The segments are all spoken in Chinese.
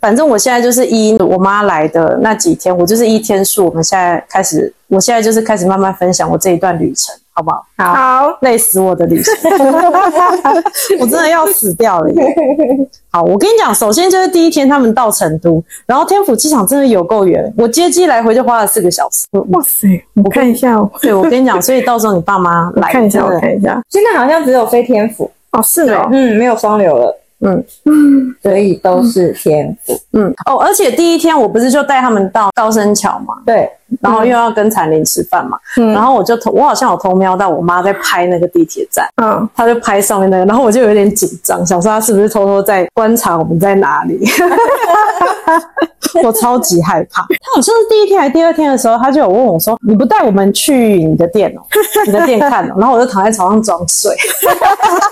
反正我现在就是依我妈来的那几天，我就是依天数。我们现在开始，我现在就是开始慢慢分享我这一段旅程，好不好？好，累死我的旅程，我真的要死掉了耶。好，我跟你讲，首先就是第一天他们到成都，然后天府机场真的有够远，我接机来回就花了四个小时。哇塞，我看一下哦，对，我跟你讲，所以到时候你爸妈来，看一下，我看一下。现在好像只有飞天府，哦，是哦，嗯，没有双流了，嗯。所以都是天赋。嗯。哦，而且第一天我不是就带他们到高升桥嘛，对，然后又要跟彩玲吃饭嘛，嗯然后我就偷，我好像有偷瞄到我妈在拍那个地铁站。嗯，她就拍上面那个，然后我就有点紧张，想说她是不是偷偷在观察我们在哪里。我超级害怕。她好像是第一天还是第二天的时候，她就有问我说：“你不带我们去你的店哦，你的店看哦？”然后我就躺在床上装睡，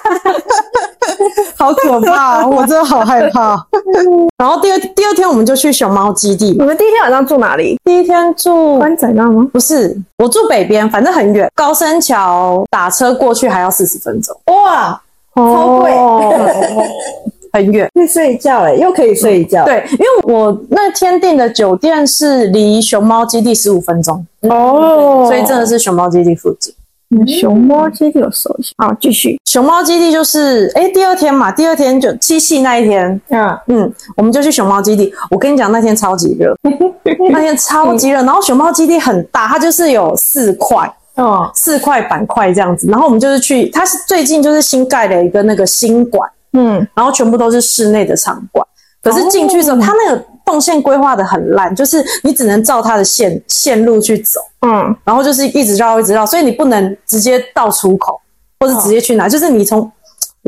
好可怕、我真的好害怕。然后第二第二天我们就去熊猫基地你，们第一天晚上住哪里？第一天住湾仔那吗？不是我住北边，反正很远，高升桥打车过去还要四十分钟，哇，超贵 很远。可以睡一觉哎，又可以睡一觉。，对，因为我那天订的酒店是离熊猫基地十五分钟，哦，所以真的是熊猫基地附近。熊猫基地有熟悉。好，继续。熊猫基地就是，哎，第二天嘛，第二天就七夕那一天，嗯，嗯，我们就去熊猫基地。我跟你讲，那天超级热，那天超级热。然后熊猫基地很大，它就是有四块，哦，四块板块这样子。然后我们就是去，它是最近就是新盖了一个那个新馆，嗯，然后全部都是室内的场馆。可是进去之后，它那个动线规划的很烂，就是你只能照它的线线路去走，嗯，然后就是一直绕一直绕，所以你不能直接到出口，或者直接去哪，就是你从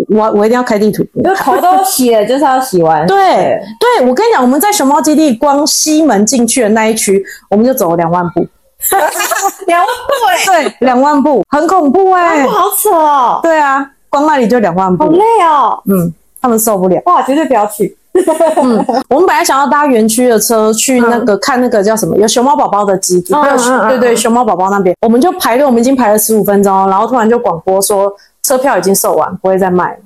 我我一定要开地图。就 头都洗了，就是要洗完。对对，我跟你讲，我们在熊猫基地光西门进去的那一区，我们就走了两万步，两万步哎，对，两万步，很恐怖哎、好扯哦，对啊，光那里就两万步好，累哦。嗯，他们受不了。哇，绝对不要去。嗯，我们本来想要搭园区的车去那个、看那个叫什么，有熊猫宝宝的基地，嗯还有、嗯嗯对对熊猫宝宝那边，我们就排队，我们已经排了十五分钟，然后突然就广播说车票已经售完，不会再卖了。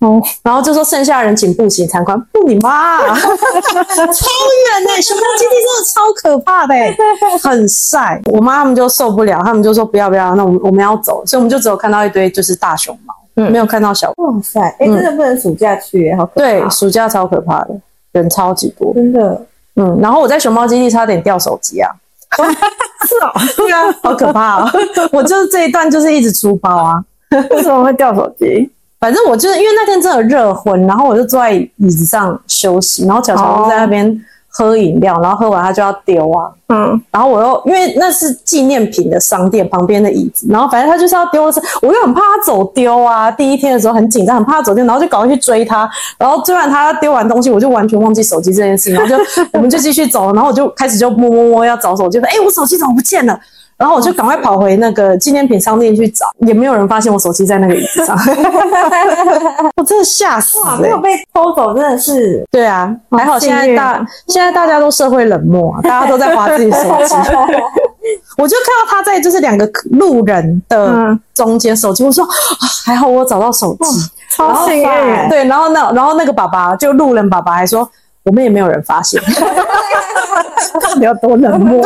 哦，然后就说剩下的人请步行参观，不你妈、啊，超远呢、熊猫基地真的超可怕的、欸，很晒。我妈他们就受不了，他们就说不要不要，那我们我们要走，所以我们就只有看到一堆就是大熊猫，嗯没有看到小。哇塞，哎，真的不能暑假去耶，好可怕对，暑假超可怕的，人超级多。真的。嗯，然后我在熊猫基地差点掉手机啊，是哦，对啊，好可怕哦！我就是这一段就是一直出包啊，为什么会掉手机？反正我就是因为那天真的热昏，然后我就坐在椅子上休息，然后巧巧就在那边喝饮料，然后喝完他就要丢啊，嗯，然后我又因为那是纪念品的商店旁边的椅子，然后反正他就是要丢的时候，我又很怕他走丢啊。第一天的时候很紧张，很怕他走丢，然后就赶快去追他。然后追完他丢完东西，我就完全忘记手机这件事，然后就我们就继续走，然后我就开始就摸摸摸要找手机，说哎、我手机怎么不见了？然后我就赶快跑回那个纪念品商店去找，也没有人发现我手机在那个椅子上，我真的吓死哇，了、没有被偷走，真的是对啊，还好现在大现在大家都社会冷漠、啊，大家都在划自己手机。我就看到他在就是两个路人的嗯中间手机，我说、啊、还好我找到手机。超幸运。对，然后那然后那个爸爸就路人爸爸还说。我们也没有人发现，到底有多冷漠？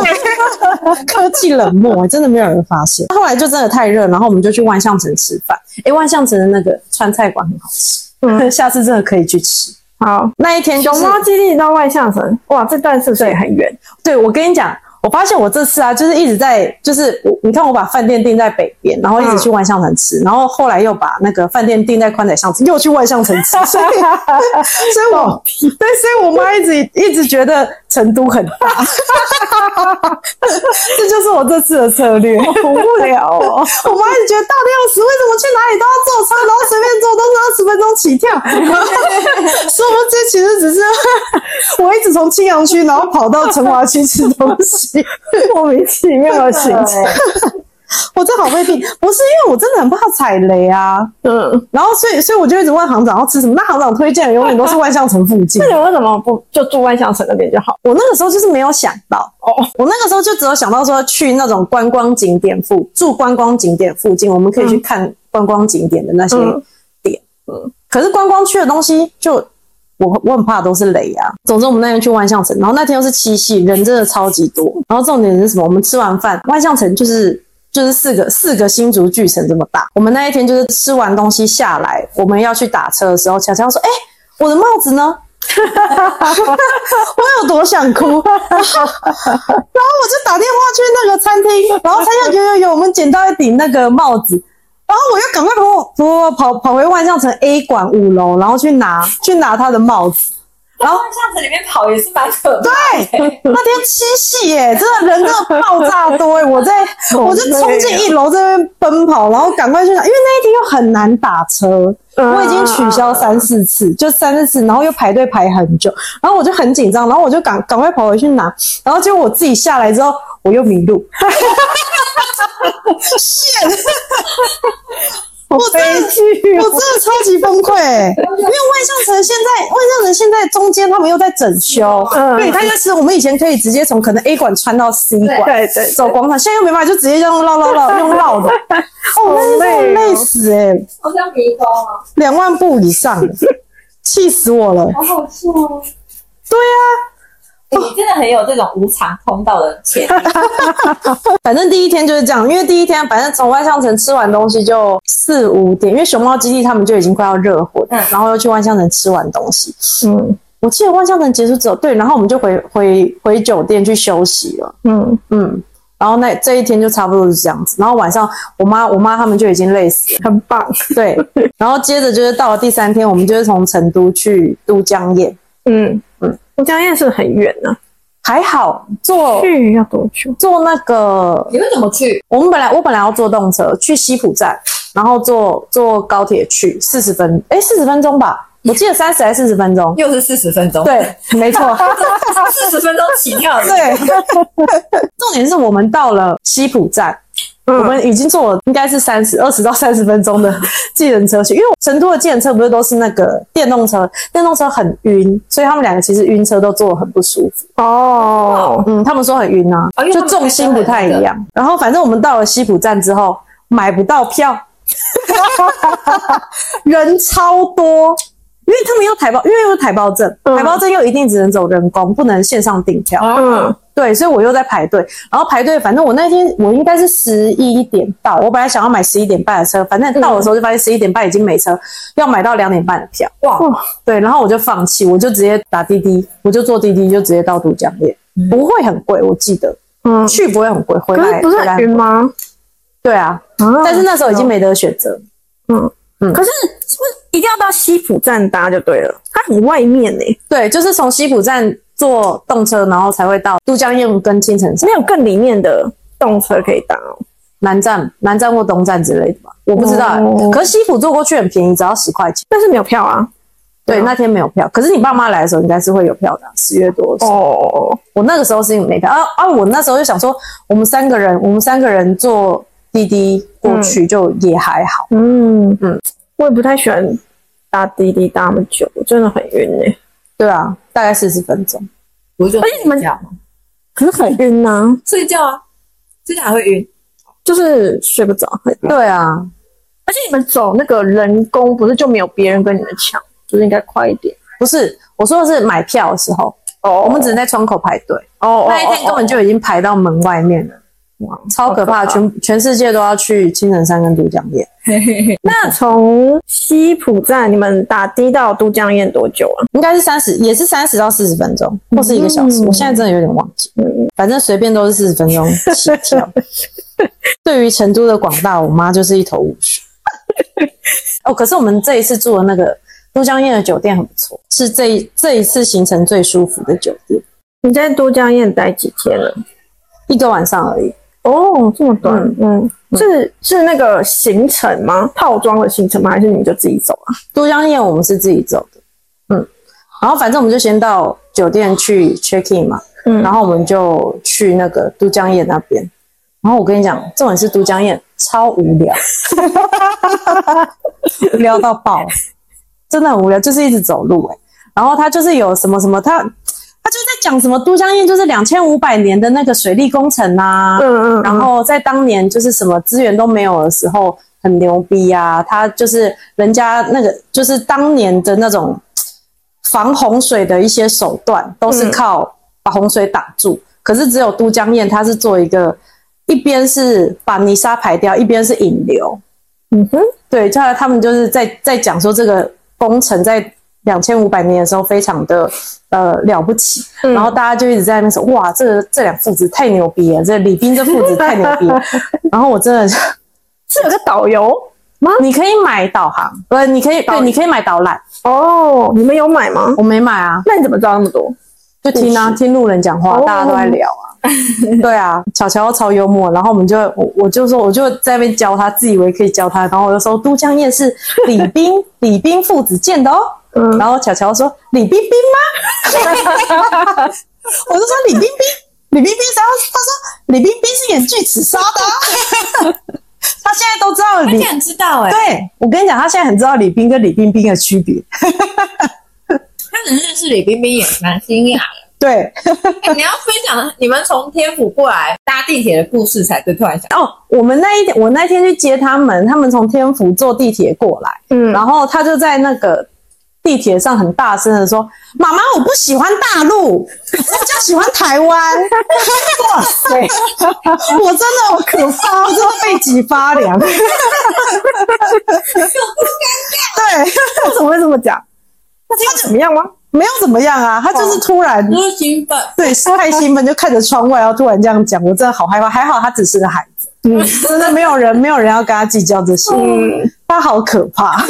科技冷漠，真的没有人发现。后来就真的太热，然后我们就去万象城吃饭。诶，万象城的那个川菜馆很好吃，嗯下次真的可以去吃。好，那一天、就是、熊猫基地到万象城，哇，这段是不是也很远？对，我跟你讲，我发现我这次啊，就是一直在，就是我你看我把饭店定在北边，然后一直去万象城吃，然后后来又把那个饭店定在宽窄巷子，又去万象城吃，所以，所以我对，所以我妈一直一直觉得成都很大，这就是我这次的策略。好无聊哦。我妈一直觉得大的要死，为什么去哪里都要坐车，然后随便坐都是二十分钟起跳？殊不知其实只是我一直从青羊区，然后跑到成华区吃东西，莫名其妙的行程。我这好被病，不是因为我真的很怕踩雷啊。嗯，然后所以所以我就一直问行长要吃什么，那行长推荐的永远都是万象城附近那。你为什么不就住万象城那边就好？我那个时候就是没有想到哦，我那个时候就只有想到说去那种观光景点附住观光景点附近，我们可以去看观光景点的那些嗯点。嗯，可是观光区的东西就我我很怕都是雷啊。总之我们那天去万象城，然后那天又是七夕，人真的超级多。然后重点是什么？我们吃完饭，万象城就是就是四个四个新竹巨城这么大。我们那一天就是吃完东西下来，我们要去打车的时候，乔乔说：“哎、我的帽子呢？” 我有多想哭，然后我就打电话去那个餐厅，然后餐厅有有有，我们捡到一顶那个帽子，然后我又赶快跑跑跑跑回万象城 A 馆五楼，然后去拿去拿他的帽子。然后万象城里面跑也是蛮可怕的。对，那天七夕耶，真的人真的爆炸多耶！我在我就冲进一楼这边奔跑，然后赶快去拿，因为那一天又很难打车，我已经取消三四次，就三四次，然后又排队排很久，然后我就很紧张，然后我就赶赶快跑回去拿，然后结果我自己下来之后，我又迷路 shit！我真的，我真的超级崩溃、欸，因为万象城现在，万象城现在中间他们又在整修，嗯对，它就是我们以前可以直接从可能 A 馆穿到 C 馆，对对走广场，现在又没办法，就直接这样绕绕绕用绕的，哦，那真的累死哎、欸，好像迷宫啊，两万步以上，气死我了。好好笑哦。对啊，欸你真的很有这种无偿通道的潜力。反正第一天就是这样，因为第一天反正从万象城吃完东西就四五点，因为熊猫基地他们就已经快要热火，嗯然后又去万象城吃完东西。嗯我记得万象城结束之后，对，然后我们就回回回酒店去休息了。嗯，嗯，然后那这一天就差不多是这样子。然后晚上我妈我妈他们就已经累死了，很棒。对。然后接着就是到了第三天，我们就是从成都去都江堰，嗯嗯，都江堰是很远呢、还好坐去要多久？坐那个你们怎么去？我们本来我本来要坐动车去西浦站，然后坐坐高铁去四十分，哎，四十分钟吧，我记得三十还是四十分钟。又是四十分钟，，对，没错，四十分钟起跳的。对。重点是我们到了西浦站，我们已经坐了应该是三十二十到三十分钟的 计程车去，因为成都的计程车不是都是那个电动车，电动车很晕，所以他们两个其实晕车都坐得很不舒服。哦，嗯，他们说很晕啊就重心不太一样。然后反正我们到了西浦站之后，买不到票，人超多，因为他们要台胞，因为有台胞证，嗯。台胞证又一定只能走人工，不能线上订票。嗯。对，所以我又在排队，然后排队，反正我那天我应该是十一点到，我本来想要买十一点半的车，反正到的时候就发现十一点半已经没车，要买到两点半的票。哇，对，然后我就放弃，我就直接打滴滴，我就坐滴滴，就直接到都江堰，不会很贵，我记得。嗯，去不会很贵，回可来是不是很吗？对啊，啊但是那时候已经没得选择，可是是不是一定要到西浦站搭就对了？它很外面呢、对，就是从西浦站坐动车，然后才会到都江堰跟青城山没有更里面的动车可以搭哦。南站、南站或东站之类的吧，我不知道欸、哦可是西浦坐过去很便宜，只要十块钱。但是没有票啊。对，那天没有票，可是你爸妈来的时候应该是会有票的啊，十月多。哦，我那个时候是没票啊啊！我那时候就想说，我们三个人，我们三个人坐滴滴过去就也还好。嗯嗯嗯，我也不太喜欢搭滴滴搭那么久，我真的很晕呢、对啊，大概四十分钟。不是而且你们睡觉吗？可是很晕呐、睡觉啊，睡觉还会晕。就是睡不着。对啊，而且你们走那个人工，不是就没有别人跟你们抢，就是应该快一点。不是我说的是买票的时候，哦我们只能在窗口排队。哦那一天根本就已经排到门外面了，哇超可怕！可怕全全世界都要去青城山跟都江堰，那从西浦站你们打的到都江堰多久啊？应该是三十，也是三十到四十分钟，或是一个小时。嗯我现在真的有点忘记，嗯，反正随便都是四十分钟 起跳。对于成都的广大，我妈就是一头雾水。哦，可是我们这一次住的那个都江堰的酒店很不错，是这一这一次行程最舒服的酒店，你在都江堰待几天了？一个晚上而已。哦，这么短，嗯，是是那个行程吗？套装的行程吗？还是你们就自己走啊？都江堰我们是自己走的，嗯，然后反正我们就先到酒店去 check in 嘛，嗯然后我们就去那个都江堰那边。然后我跟你讲，重点是都江堰超无聊，无聊到爆，真的很无聊，就是一直走路哎、然后他就是有什么什么，他他就在讲什么都江堰就是两千五百年的那个水利工程啊，嗯嗯，然后在当年就是什么资源都没有的时候很牛逼啊，他就是人家那个就是当年的那种防洪水的一些手段都是靠把洪水挡住，可是只有都江堰它是做一个，一边是把泥沙排掉，一边是引流。嗯哼，对，后来他们就是在在讲说这个工程在两千五百年的时候非常的呃了不起，嗯然后大家就一直在那边说哇，这个这两父子太牛逼了，这李斌这父子 太牛逼了，然后我真的是。是有个导游吗你可以买导航，不，你可以对，你可以买导览。哦，你们有买吗？我没买啊，那你怎么知道那么多？就听啊，听路人讲话，哦大家都在聊啊。对啊，巧巧超幽默，然后我们就我我就说，我就在那边教他，自以为可以教他，然后我就说都江堰是李冰李冰父子建的哦。嗯。然后巧巧说李冰冰吗？我就说李冰冰，李冰冰，然后他说李冰冰是演巨齿鲨的、啊，他现在都知道李很知道哎、对，我跟你讲，他现在很知道李冰跟李冰冰的区别。他能认识李冰冰也蛮惊讶的。对，哎你要分享你们从天府过来搭地铁的故事才对，突然想，哦，我们那一天，我那天去接他们，他们从天府坐地铁过来，嗯。然后他就在那个地铁上很大声的说：“妈妈，我不喜欢大陆，我比较喜欢台湾。”哇塞，我真的好可怕，我真的背脊发凉。对，为什么会这么讲？他怎么样吗？没有怎么样啊，他就是突然。就是兴奋，对，太兴奋就看着窗外，然后突然这样讲，我真的好害怕。还好他只是个孩子，嗯，真的没有人，没有人要跟他计较这些，嗯他好可怕。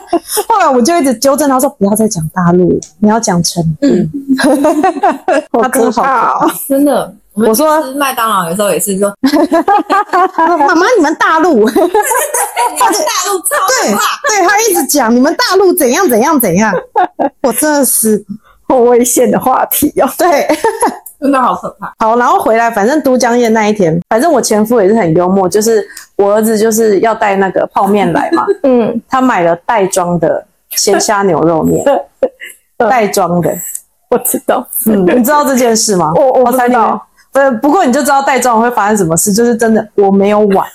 后来我就一直纠正他说，不要再讲大陆了，你要讲成都。他真的好可怕。哦！真的。我说吃麦当劳有时候也是说，他说妈妈，你们大陆，对你们大陆超可怕，对，他一直讲你们大陆怎样怎样怎样，我真的是好危险的话题哦。对。真的好可怕。好，然后回来，反正都江堰那一天，反正我前夫也是很幽默，就是我儿子就是要带那个泡面来嘛，嗯，他买了袋装的鲜虾牛肉面，袋装的，我知道。嗯，你知道这件事吗？我我不知道。呃，不过你就知道袋装会发生什么事，就是真的我没有碗，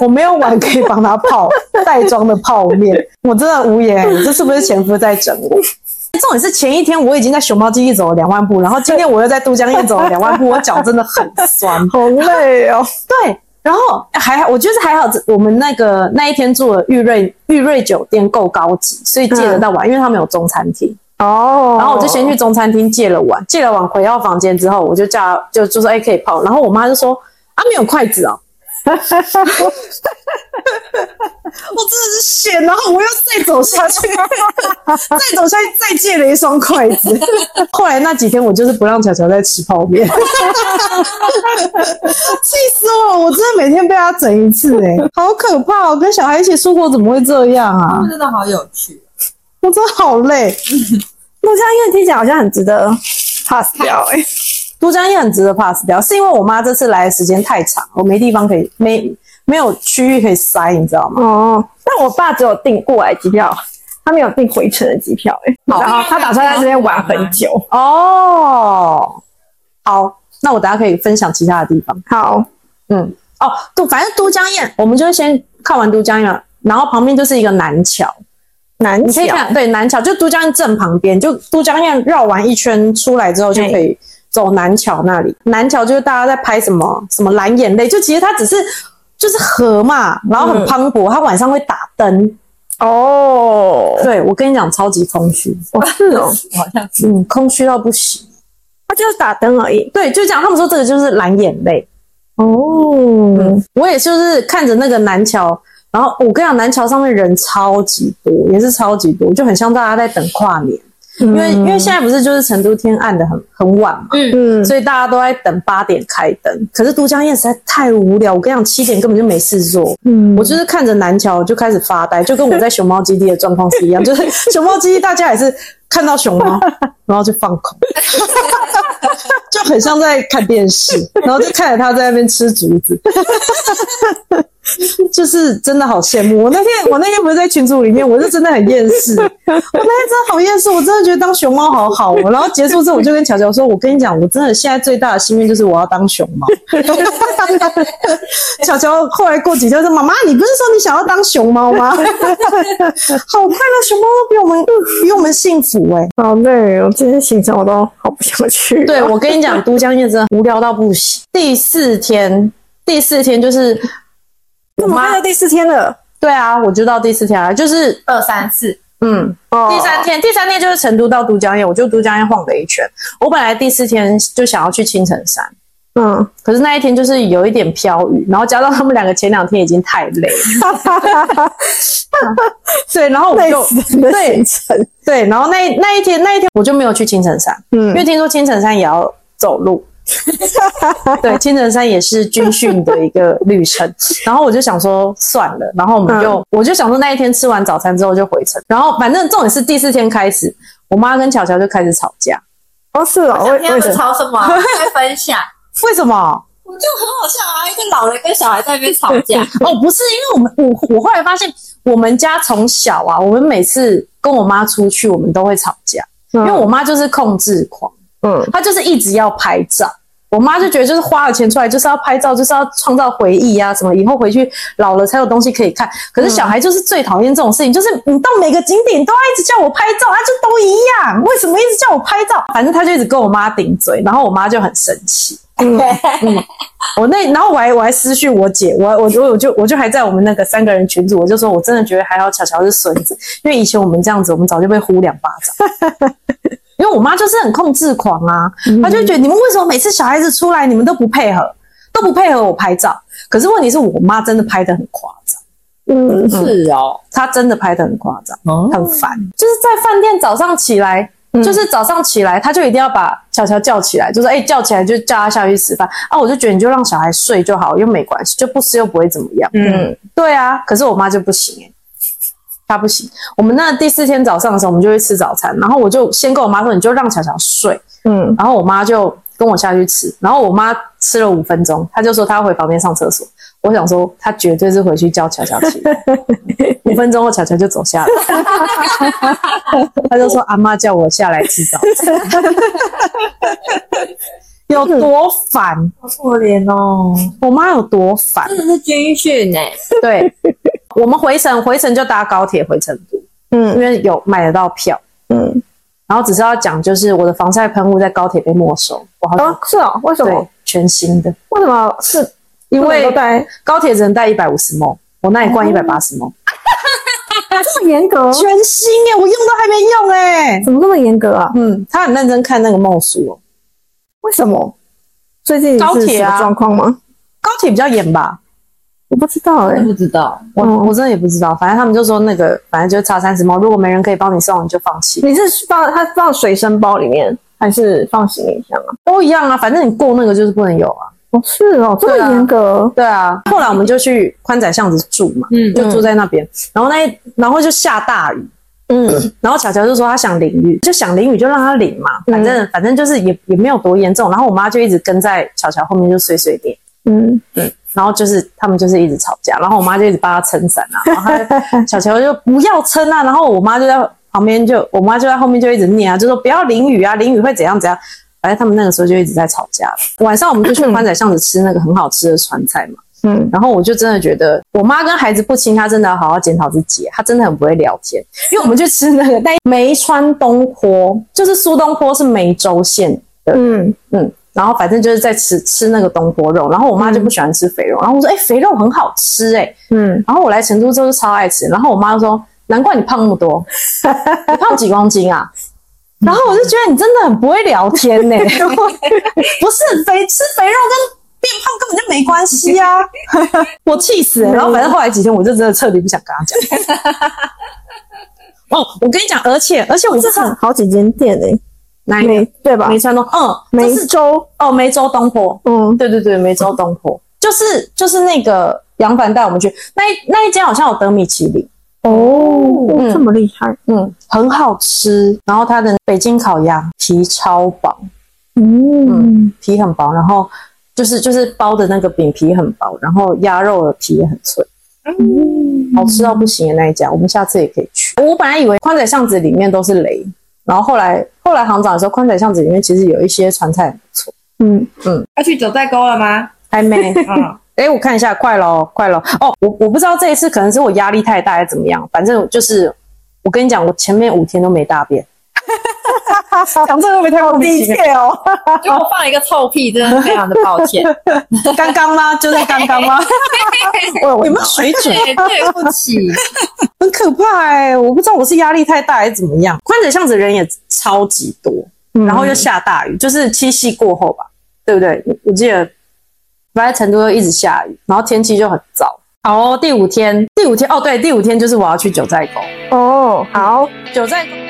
我没有碗可以帮他泡袋装的泡面，我真的无言、这是不是前夫在整我？重点是前一天我已经在熊猫基地走了两万步，然后今天我又在都江堰走了 两万步，我脚真的很酸。好累哦。对，然后还好，我觉得还好，我们那个那一天住的玉瑞玉瑞酒店够高级，所以借得到碗，因为他们有中餐厅。哦，然后我就先去中餐厅借了碗，借了碗回到房间之后，我就叫就就说哎可以泡，然后我妈就说啊没有筷子哦。我真的是险，然后我又再走下去，再走下去，再借了一双筷子。后来那几天，我就是不让巧巧再吃泡面，气死我！我真的每天被他整一次、欸，哎，好可怕哦！跟小孩一起出国怎么会这样啊？真的好有趣。我真的好累。都江堰听起来好像很值得 pass 掉哎、都江堰很值得 pass 掉，是因为我妈这次来的时间太长，我没地方可以没没有区域可以塞，你知道吗？哦，但我爸只有订过来机票，他没有订回程的机票哎、好然后他打算在这边玩很久。哦，好，那我等下可以分享其他的地方。好，嗯，哦，都反正都江堰，我们就先看完都江堰，然后旁边就是一个南桥，南桥你可以看，对，南桥就都江堰正旁边，就都江堰绕完一圈出来之后就可以走南桥那里。南桥就是大家在拍什么什么蓝眼泪，就其实它只是就是河嘛，然后很磅礴，它晚上会打灯。哦，对我跟你讲，超级空虚，哦是哦，好像是嗯，空虚到不行。他就是打灯而已。对，就这样，他们说这个就是蓝眼泪。哦，我也就是看着那个南桥，然后我跟你讲，南桥上面人超级多，也是超级多，就很像大家在等跨年。因为因为现在不是就是成都天暗的很很晚嘛，嗯，所以大家都在等八点开灯。可是都江堰实在太无聊，我跟你讲，七点根本就没事做。嗯我就是看着南桥就开始发呆，就跟我在熊猫基地的状况是一样，就是熊猫基地大家也是看到熊猫，然后就放空，就很像在看电视，然后就看着它在那边吃竹子。就是真的好羡慕。我那天我那天不是在群组里面，我是真的很厌世。我那天真的好厌世，我真的觉得当熊猫好好哦。然后结束之后，我就跟乔乔说：“我跟你讲，我真的现在最大的心愿就是我要当熊猫。”乔乔后来过几天说：“妈妈，你不是说你想要当熊猫吗？” 好快乐，熊猫都比我们比我们幸福哎、好累我今天行程我都好不想去。对，我跟你讲，都江堰真的无聊到不行。第四天，第四天就是我妈怎么到第四天了？对啊，我就到第四天了，就是二三四，嗯，哦第三天，第三天就是成都到都江堰，我就都江堰晃了一圈。我本来第四天就想要去青城山，嗯，可是那一天就是有一点飘雨，然后加上他们两个前两天已经太累了，对，然后我累就对。对，然后那那一天那一天我就没有去青城山，嗯因嗯为听说青城山也要走路。对，青城山也是军训的一个旅程，然后我就想说算了，然后我们就、我就想说那一天吃完早餐之后就回城，然后反正重点是第四天开始，我妈跟巧巧就开始吵架，哦，是哦，想听他们为为什么？吵什么？在分享。为什么？我就很好笑啊，一个老人跟小孩在那边吵架，哦，不是，因为我们我我后来发现，我们家从小啊，我们每次跟我妈出去，我们都会吵架，因为我妈就是控制狂。嗯他就是一直要拍照。我妈就觉得，就是花了钱出来，就是要拍照，就是要创造回忆啊，什么以后回去老了才有东西可以看。可是小孩就是最讨厌这种事情，就是你到每个景点都要一直叫我拍照，啊，就都一样，为什么一直叫我拍照？反正他就一直跟我妈顶嘴，然后我妈就很生气。我那，然后我还我还私讯我姐，我我我我就我就还在我们那个三个人群组，我就说我真的觉得还好，巧巧是孙子，因为以前我们这样子，我们早就被呼两巴掌。因为我妈就是很控制狂啊，她就觉得你们为什么每次小孩子出来，你们都不配合，都不配合我拍照？可是问题是我妈真的拍的很夸张，嗯，是哦，她真的拍的很夸张，哦很烦。就是在饭店早上起来，就是早上起来，她就一定要把乔乔叫起来，就说哎、叫起来就叫她下去吃饭啊。我就觉得你就让小孩睡就好，又没关系，就不吃又不会怎么样。嗯，对啊，可是我妈就不行哎、她不行。我们那第四天早上的时候，我们就会吃早餐，然后我就先跟我妈说，你就让巧巧睡，嗯，然后我妈就跟我下去吃，然后我妈吃了五分钟，她就说她要回房间上厕所。我想说，她绝对是回去叫巧巧起来。五分钟后，巧巧就走下来，她就说：“阿妈叫我下来吃早餐。”有多烦？好可怜哦，我妈有多烦？真的是军训哎，对，我们回程回程就搭高铁回成都，嗯因嗯为有买得到票。嗯，然后只是要讲，就是我的防晒喷雾在高铁被没收，我好哦，是哦，为什对么？全新的，为什么是？因为带高铁只能带一百五十毛，我那里灌一百八十毛，这么严格？全新耶，我用都还没用哎。怎么这么严格啊？嗯，他很认真看那个梦书哦。为什么？最近高铁啊状况吗？高铁比较严吧？我不知道哎、不知道，我、嗯。我真的也不知道，反正他们就说那个，反正就是差三十毛，如果没人可以帮你送，你就放弃，你是放它放随身包里面，还是放行李箱啊？都一样啊，反正你过那个就是不能有啊。哦，是哦，这么严格。对啊，后来我们就去宽窄巷子住嘛，嗯就住在那边，然后那然后就下大雨，嗯。然后巧巧就说她想淋雨，就想淋雨就让她淋嘛，反正、反正就是也也没有多严重。然后我妈就一直跟在巧巧后面就碎碎念，嗯，然后就是他们就是一直吵架，然后我妈就一直帮她撑伞啊，然后她巧巧就不要撑啊，然后我妈就在旁边就我妈就在后面就一直念啊，就说不要淋雨啊，淋雨会怎样怎样。反正他们那个时候就一直在吵架。晚上我们就去宽窄巷子吃那个很好吃的川菜嘛。嗯，然后我就真的觉得，我妈跟孩子不亲，她真的要好好检讨自己，她真的很不会聊天。因为我们去吃那个但梅川东坡，就是苏东坡是梅州县的，嗯嗯，然后反正就是在吃吃那个东坡肉，然后我妈就不喜欢吃肥肉，然后我说，哎、肥肉很好吃、哎，嗯，然后我来成都之后就超爱吃，然后我妈就说，难怪你胖那么多，你胖几公斤啊？然后我就觉得你真的很不会聊天呢、不是肥吃肥肉跟变胖根本就没关系啊！我气死了、然后反正后来几天我就真的彻底不想跟他讲。哦，我跟你讲，而且而且我这是不知道好几间店诶、哪一个？梅对吧？梅川东，嗯，梅州，哦梅州东坡，嗯。对对对，梅州东坡。就是就是那个杨凡带我们去那一那一间好像有得米其林。哦，嗯。这么厉害，嗯，很好吃。然后它的北京烤鸭皮超薄，嗯皮很薄，然后就是就是包的那个饼皮很薄，然后鸭肉的皮也很脆，嗯，好吃到不行的那一家，我们下次也可以去。我本来以为宽窄巷子里面都是雷，然后后来后来行长说宽窄巷子里面其实有一些川菜很不错，嗯，要去九寨沟了吗？还没。嗯，哎，我看一下，快了，快了！哦，我我不知道这一次可能是我压力太大，还是怎么样。反正就是，我跟你讲，我前面五天都没大便。讲这个会不会太莫名其妙？哦。就我放了一个臭屁，真的非常的抱歉，刚刚吗？就在刚刚吗？我有有没有水准？对，不起，很可怕哎、我不知道我是压力太大还是怎么样。宽窄巷子人也超级多，然后又下大雨，就是七夕过后吧，对不对？我记得，反正成都又一直下雨，然后天气就很糟。好、哦，第五天，第五天哦，对，第五天就是我要去九寨沟，哦，好，九寨沟。